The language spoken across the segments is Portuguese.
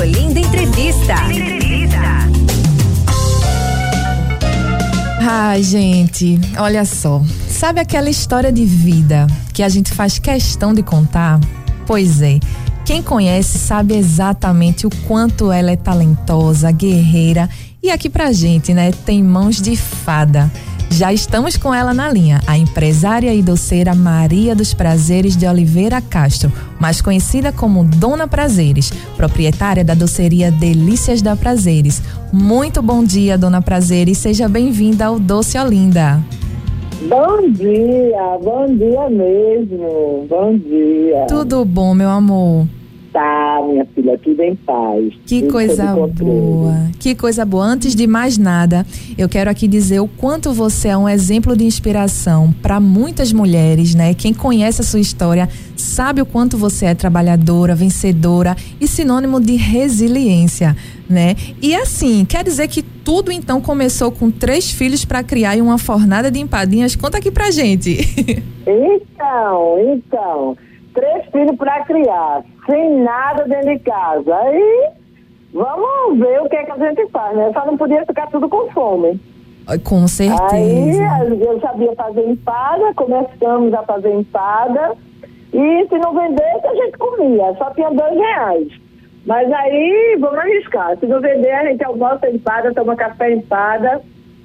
Olinda Entrevista. Ai, gente, olha só. Sabe aquela história de vida que a gente faz questão de contar? Pois é. Quem conhece sabe exatamente o quanto ela é talentosa, guerreira e aqui pra gente, né, tem mãos de fada. Já estamos com ela na linha, a empresária e doceira Maria dos Prazeres de Oliveira Castro, mais conhecida como Dona Prazeres, proprietária da doceria Delícias da Prazeres. Muito bom dia, Dona Prazeres, seja bem-vinda ao Doce Olinda. Bom dia, bom dia mesmo, bom dia. Tudo bom, meu amor? Tá, minha filha, tudo em paz. Que coisa boa, que coisa boa. Antes de mais nada, eu quero aqui dizer o quanto você é um exemplo de inspiração para muitas mulheres, né? Quem conhece a sua história sabe o quanto você é trabalhadora, vencedora e sinônimo de resiliência, né? E assim, quer dizer que tudo então começou com três filhos para criar e uma fornada de empadinhas. Conta aqui pra gente. Então, então três filhos para criar, sem nada dentro de casa. Aí vamos ver o que é que a gente faz, né? Só não podia ficar tudo com fome. Com certeza. Aí eu sabia fazer empada, começamos a fazer empada. E se não vendesse, a gente comia. Só tinha dois reais. Mas aí, vamos arriscar. Se não vender, a gente almoça empada, toma café empada.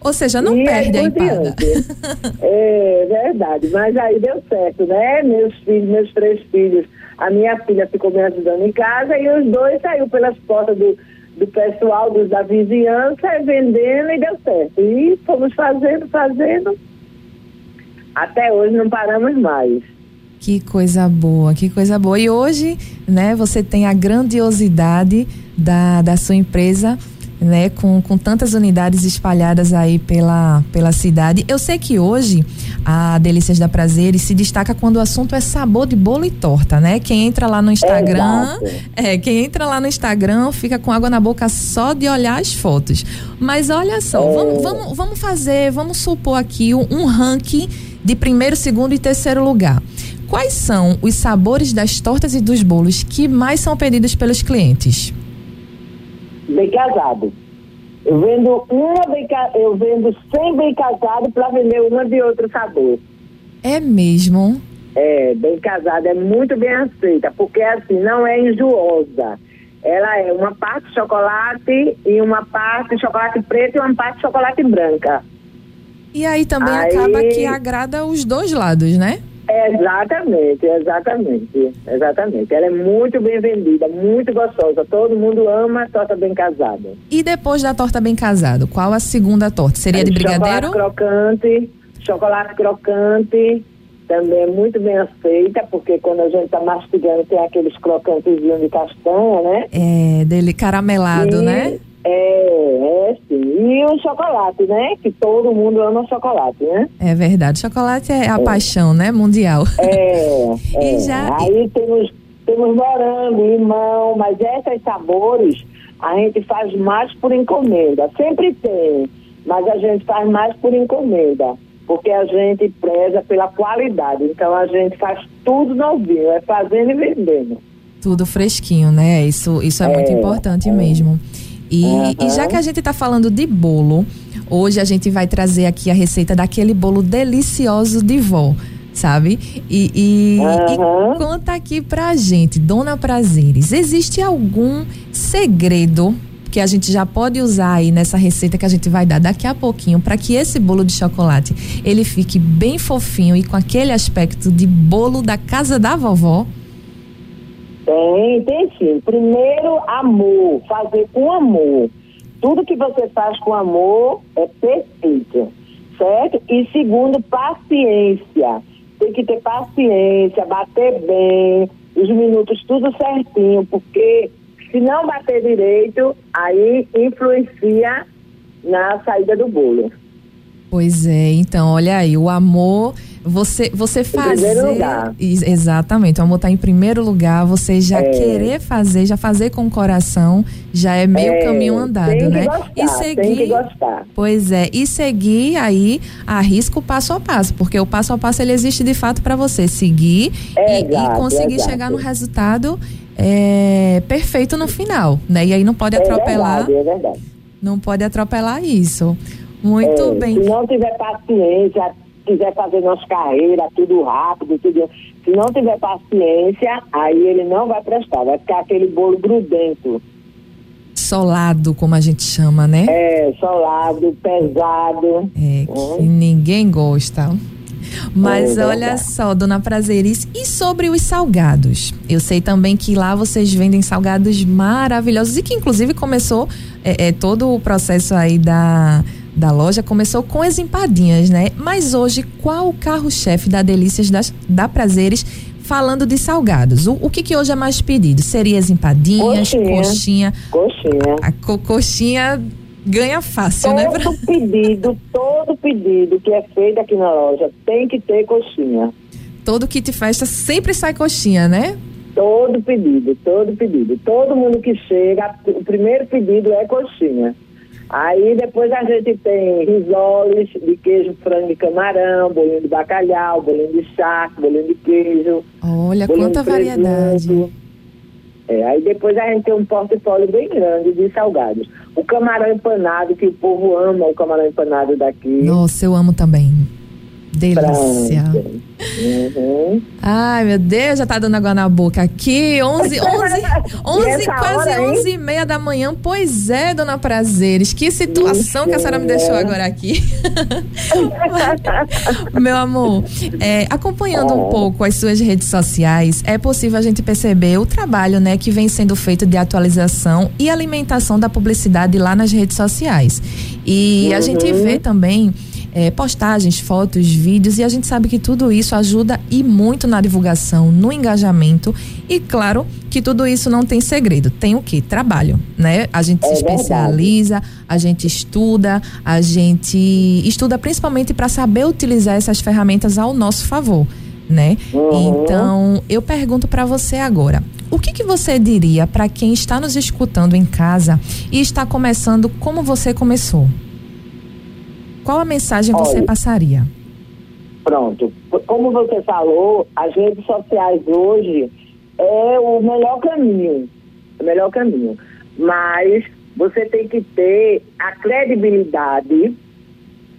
Ou seja, não perde a empada. é verdade, mas aí deu certo, né? Meus filhos, meus três filhos, a minha filha ficou me ajudando em casa e os dois saiu pelas portas do, do pessoal, dos, da vizinhança, vendendo e deu certo. E fomos fazendo, fazendo. Até hoje não paramos mais. Que coisa boa, que coisa boa. E hoje, né, você tem a grandiosidade da, da sua empresa né, com, com tantas unidades espalhadas aí pela, pela cidade. Eu sei que hoje a Delícias da Prazeres se destaca quando o assunto é sabor de bolo e torta, né? Quem entra lá no Instagram, é, quem entra lá no Instagram fica com água na boca só de olhar as fotos. Mas olha só, é. vamos, vamos, vamos fazer, vamos supor aqui um, um ranking de primeiro, segundo e terceiro lugar. Quais são os sabores das tortas e dos bolos que mais são pedidos pelos clientes? Bem casado. Eu vendo uma bem, eu vendo 100 bem casado para vender uma de outro sabor. É mesmo? É, bem casada, é muito bem aceita, porque assim, não é enjoosa. Ela é uma parte chocolate e uma parte chocolate preto e uma parte chocolate branca. E aí também aí... acaba que agrada os dois lados, né? Exatamente, exatamente, exatamente. Ela é muito bem vendida, muito gostosa. Todo mundo ama a torta bem casada. E depois da torta bem casada, qual a segunda torta? Seria de brigadeiro? Chocolate crocante, chocolate crocante, também é muito bem aceita, porque quando a gente tá mastigando tem aqueles crocantezinhos de castanha, né? É, dele caramelado, e... né? É, E o chocolate, né? Que todo mundo ama chocolate, né? É verdade. Chocolate é a é. paixão, né? Mundial. É. é. E já... Aí temos, temos morango, limão, mas esses sabores a gente faz mais por encomenda. Sempre tem, mas a gente faz mais por encomenda. Porque a gente preza pela qualidade. Então a gente faz tudo novinho, é fazendo e vendendo. Tudo fresquinho, né? Isso, isso é, é muito importante é. mesmo. E, uhum. e já que a gente está falando de bolo, hoje a gente vai trazer aqui a receita daquele bolo delicioso de vó sabe? E, e, uhum. e, conta aqui pra gente, Dona Prazeres, existe algum segredo que a gente já pode usar aí nessa receita que a gente vai dar daqui a pouquinho para que esse bolo de chocolate ele fique bem fofinho e com aquele aspecto de bolo da casa da vovó? Tem, tem sim. Primeiro, amor, fazer com amor. Tudo que você faz com amor é perfeito, certo? E segundo, paciência. Tem que ter paciência, bater bem, os minutos tudo certinho, porque se não bater direito, aí influencia na saída do bolo. Pois é, então, olha aí, o amor você, você fazer. Exatamente, o amor está em primeiro lugar, você já é. querer fazer, já fazer com o coração, já é meio é, caminho andado, né? Gostar, e seguir. Tem que gostar. Pois é, e seguir aí arrisca o passo a passo, porque o passo a passo ele existe de fato para você seguir é, e, exato, e, conseguir chegar no resultado é, perfeito no final, né? E aí não pode é atropelar. Verdade, é verdade. Não pode atropelar isso. Muito bem. Se não tiver paciência, quiser fazer nossa carreira, tudo rápido, tudo. Se não tiver paciência, aí ele não vai prestar, vai ficar aquele bolo grudento. Solado, como a gente chama, né? É, solado, pesado. É, que hum. ninguém gosta. Mas é olha só, dona Prazeris, e sobre os salgados? Eu sei também que lá vocês vendem salgados maravilhosos e que inclusive começou é, é todo o processo aí da da loja começou com as empadinhas, né? Mas hoje, qual o carro-chefe da Delícias das, da Prazeres falando de salgados? O, o que, que hoje é mais pedido? Seria as empadinhas, coxinha? Coxinha. A, co, coxinha ganha fácil, todo né? Todo pedido, todo pedido que é feito aqui na loja tem que ter coxinha. Todo kit festa sempre sai coxinha, né? Todo pedido, todo pedido. Todo mundo que chega, o primeiro pedido é coxinha. Aí depois a gente tem risoles de queijo, frango e camarão, bolinho de bacalhau, bolinho de charque, bolinho de queijo. Olha, quanta variedade. É, aí depois a gente tem um portfólio bem grande de salgados. O camarão empanado, que o povo ama o camarão empanado daqui. Nossa, eu amo também. Delícia. Uhum. Ai, meu Deus, já tá dando água na boca aqui. 11, 11, 11 quase hora, 11 e meia da manhã. Pois é, dona Prazeres. Que situação Isso, que a senhora me deixou agora aqui. meu amor, é, acompanhando um pouco as suas redes sociais, é possível a gente perceber o trabalho né, que vem sendo feito de atualização e alimentação da publicidade lá nas redes sociais. E uhum. a gente uhum. vê também é, postagens, fotos, vídeos, e a gente sabe que tudo isso ajuda e muito na divulgação, no engajamento. E claro que tudo isso não tem segredo, tem o que? Trabalho, né? A gente é se especializa, verdade. a gente estuda, a gente estuda principalmente para saber utilizar essas ferramentas ao nosso favor. Né? Uhum. Então, eu pergunto para você agora, o que, que você diria para quem está nos escutando em casa e está começando como você começou? Qual a mensagem Olha, você passaria? Pronto. Como você falou, as redes sociais hoje é o melhor caminho. O melhor caminho. Mas você tem que ter a credibilidade,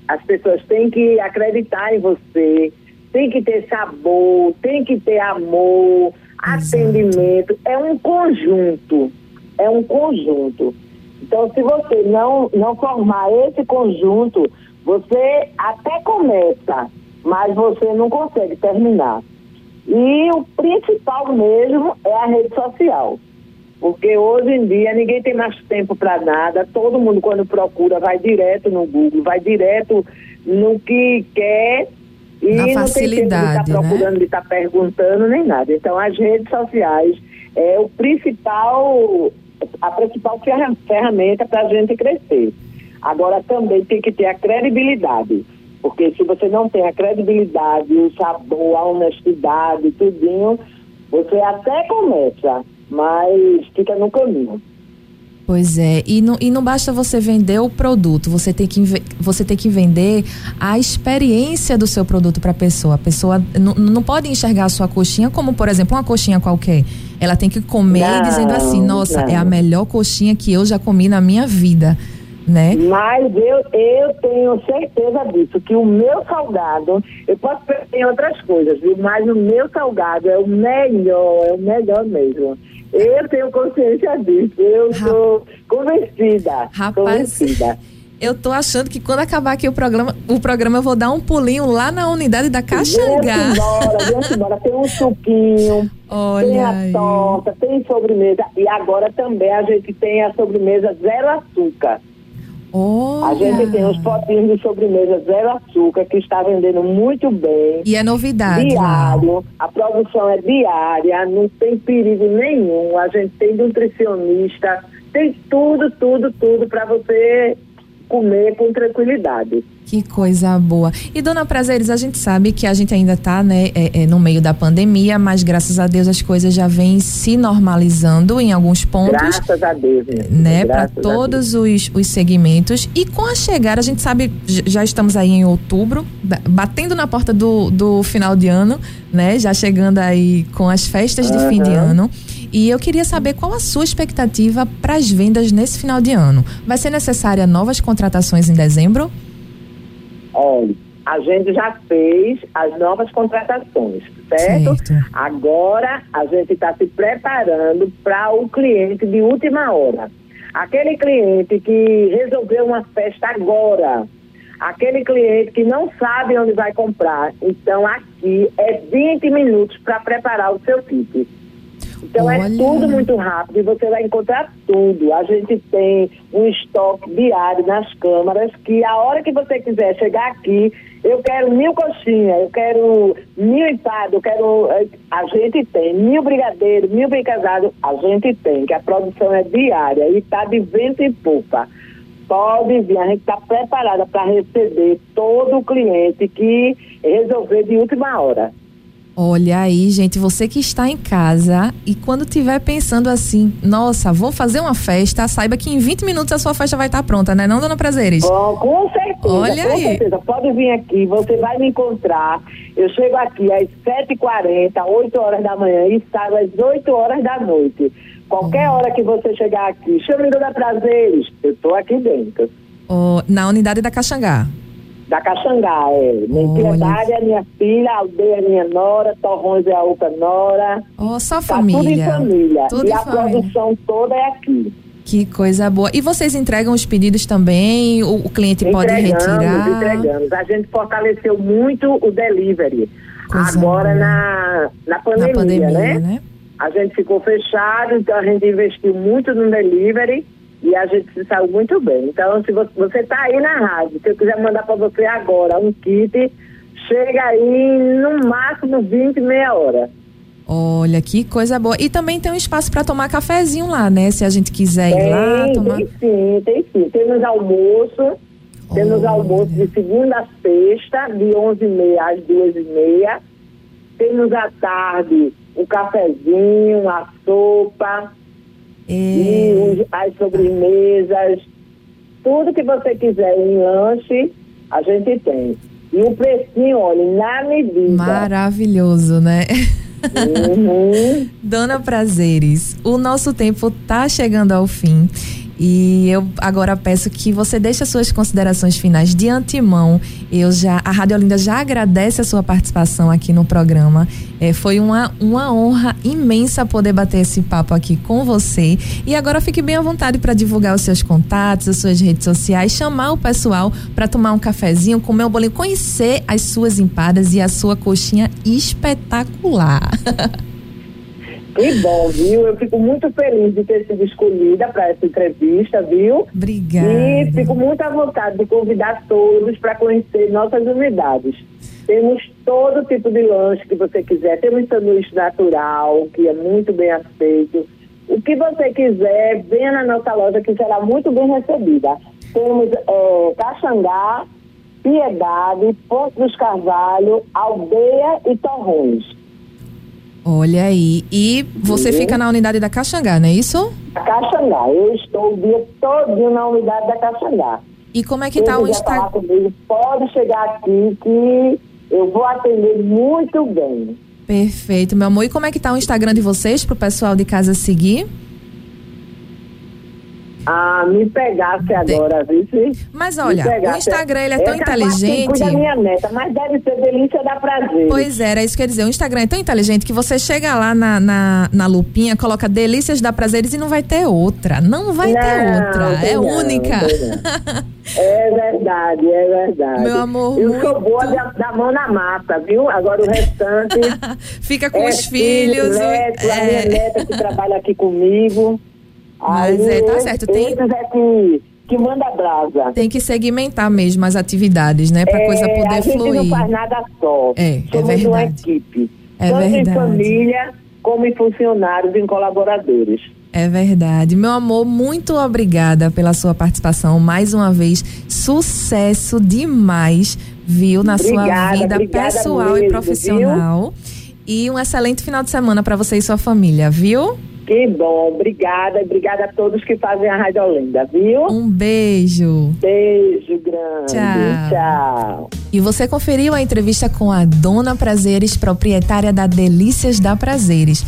as pessoas têm que acreditar em você, tem que ter sabor, tem que ter amor, Exato. atendimento. É um conjunto. É um conjunto. Então, se você não, não formar esse conjunto, você até começa, mas você não consegue terminar. E o principal mesmo é a rede social. Porque hoje em dia ninguém tem mais tempo para nada, todo mundo quando procura vai direto no Google, vai direto no que quer e Na não tem tempo de estar tá né? procurando, né? de estar tá perguntando nem nada. Então as redes sociais é o principal, a principal ferramenta para a gente crescer. Agora também tem que ter a credibilidade. Porque se você não tem a credibilidade, o sabor, a honestidade, tudinho, você até começa, mas fica no caminho. Pois é, e não, e não basta você vender o produto, você tem que, você tem que vender a experiência do seu produto para a pessoa. A pessoa não pode enxergar a sua coxinha como, por exemplo, uma coxinha qualquer. Ela tem que comer não, dizendo assim: nossa, não. é a melhor coxinha que eu já comi na minha vida né? Mas eu, eu tenho certeza disso, que o meu salgado, eu posso pensar em outras coisas, viu? Mas o meu salgado é o melhor, é o melhor mesmo. Eu tenho consciência disso, eu sou convencida. Rapaz, convencida. Eu tô achando que quando acabar aqui o programa, o programa eu vou dar um pulinho lá na unidade da Caxangá. Vem embora, tem um suquinho, Olha tem a aí. torta, tem sobremesa. E agora também a gente tem a sobremesa zero açúcar. Olha. A gente tem os potinhos de sobremesa zero açúcar que está vendendo muito bem. E é novidade. Diário. Lá. A produção é diária, não tem perigo nenhum. A gente tem nutricionista, tem tudo, tudo, tudo para você comer com tranquilidade. Que coisa boa. E dona Prazeres, a gente sabe que a gente ainda está né, é, é, no meio da pandemia, mas graças a Deus as coisas já vêm se normalizando em alguns pontos. Graças a Deus. Né, para todos os, os segmentos. E com a chegada, a gente sabe, já estamos aí em outubro, batendo na porta do, do final de ano, né? Já chegando aí com as festas de fim de ano. E eu queria saber qual a sua expectativa para as vendas nesse final de ano. Vai ser necessária novas contratações em dezembro? Olha, a gente já fez as novas contratações, certo? certo. Agora a gente está se preparando para o cliente de última hora. Aquele cliente que resolveu uma festa agora, aquele cliente que não sabe onde vai comprar. Então aqui é 20 minutos para preparar o seu kit. Então é Olha. é tudo muito rápido e você vai encontrar tudo. A gente tem um estoque diário nas câmaras que a hora que você quiser chegar aqui, eu quero mil coxinhas, eu quero mil empadas, eu quero. Eh, a gente tem mil brigadeiros, mil bem casados, a gente tem, que a produção é diária e está de vento e pupa. Pode vir, a gente está preparada para receber todo o cliente que resolver de última hora. Olha aí, gente, você que está em casa e quando tiver pensando assim, nossa, vou fazer uma festa, saiba que em 20 minutos a sua festa vai estar pronta, né, não, dona Prazeres? Bom, com certeza. Olha com aí. certeza. Pode vir aqui, você vai me encontrar. Eu chego aqui às 7h40, 8 horas da manhã e saio às 8 horas da noite. Qualquer hora que você chegar aqui, chame Dona Prazeres, eu estou aqui dentro. Oh, na unidade da Caxangá da Caxangá, é. Minha Piedade é minha filha, aldeia é minha nora, Torrões é a outra nora. Oh, só família. Tá tudo em família. Tudo e em a família. produção toda é aqui. Que coisa boa. E vocês entregam os pedidos também? O, o cliente pode retirar? Entregamos, A gente fortaleceu muito o delivery. Coisa Agora na, na pandemia, na pandemia né? né? A gente ficou fechado, então a gente investiu muito no delivery e a gente se saiu muito bem. Então, se você está aí na rádio, se eu quiser mandar para você agora um kit, chega aí no máximo 20, meia hora. Olha, que coisa boa. E também tem um espaço para tomar cafezinho lá, né? Se a gente quiser tem, ir lá tomar. Tem sim, tem sim. Temos almoço, temos almoço de segunda a sexta, de 11h30 às 2h30. Temos à tarde um cafezinho, a sopa, é. e as sobremesas, tudo que você quiser em lanche, a gente tem. E o precinho, olha, na medida. Maravilhoso, né? Uhum. Dona Prazeres, o nosso tempo tá chegando ao fim. E eu agora peço que você deixe as suas considerações finais de antemão. Eu já, a Rádio Olinda já agradece a sua participação aqui no programa. É, foi uma, uma honra imensa poder bater esse papo aqui com você. E agora fique bem à vontade para divulgar os seus contatos, as suas redes sociais, chamar o pessoal para tomar um cafezinho, comer um bolinho, conhecer as suas empadas e a sua coxinha espetacular. Que bom, viu? Eu fico muito feliz de ter sido escolhida para essa entrevista, viu? Obrigada. E fico muito à vontade de convidar todos para conhecer nossas unidades. Temos todo tipo de lanche que você quiser. Temos sanduíche natural, que é muito bem aceito. O que você quiser, venha na nossa loja que será muito bem recebida. Temos é, Caxangá, Piedade, Ponte dos Carvalho, Aldeia e Torrões. Olha aí. E você uhum. fica na unidade da Caxangá, não é isso? Caxangá. Eu estou o dia todo na unidade da Caxangá. E como é que está o Instagram? Pode chegar aqui que eu vou atender muito bem. Perfeito, meu amor. E como é que está o Instagram de vocês para o pessoal de casa seguir? Ah, me pegasse agora, viu? Mas olha, o Instagram ele é tão inteligente. Da minha neta, mas deve ser delícia da prazer. Pois é, era isso que eu ia dizer. O Instagram é tão inteligente que você chega lá na, na, na lupinha, coloca delícias da prazeres e não vai ter outra. Não vai não, ter outra. É não, única. É verdade, é verdade. Meu amor. Eu muito... sou boa da, da, mão na mata, viu? Agora o restante. Fica com é os filhos. Filho, neto, é... a minha neta que trabalha aqui comigo. Mas Aí, é, tá certo. Tem... é que, que manda brasa. Tem que segmentar mesmo as atividades, né? Pra é, coisa poder a gente fluir. não faz nada só. É, é Somos é verdade. uma equipe. É tanto verdade. em família, como em funcionários, em colaboradores. É verdade. Meu amor, muito obrigada pela sua participação mais uma vez. Sucesso demais, viu, na Obrigada, sua vida obrigada pessoal mesmo, e profissional. E um excelente final de semana para você e sua família, viu? Que bom, obrigada, obrigada a todos que fazem a Rádio Olinda, viu? Um beijo. Beijo grande. Tchau. Tchau. E você conferiu a entrevista com a Dona Prazeres, proprietária da Delícias da Prazeres.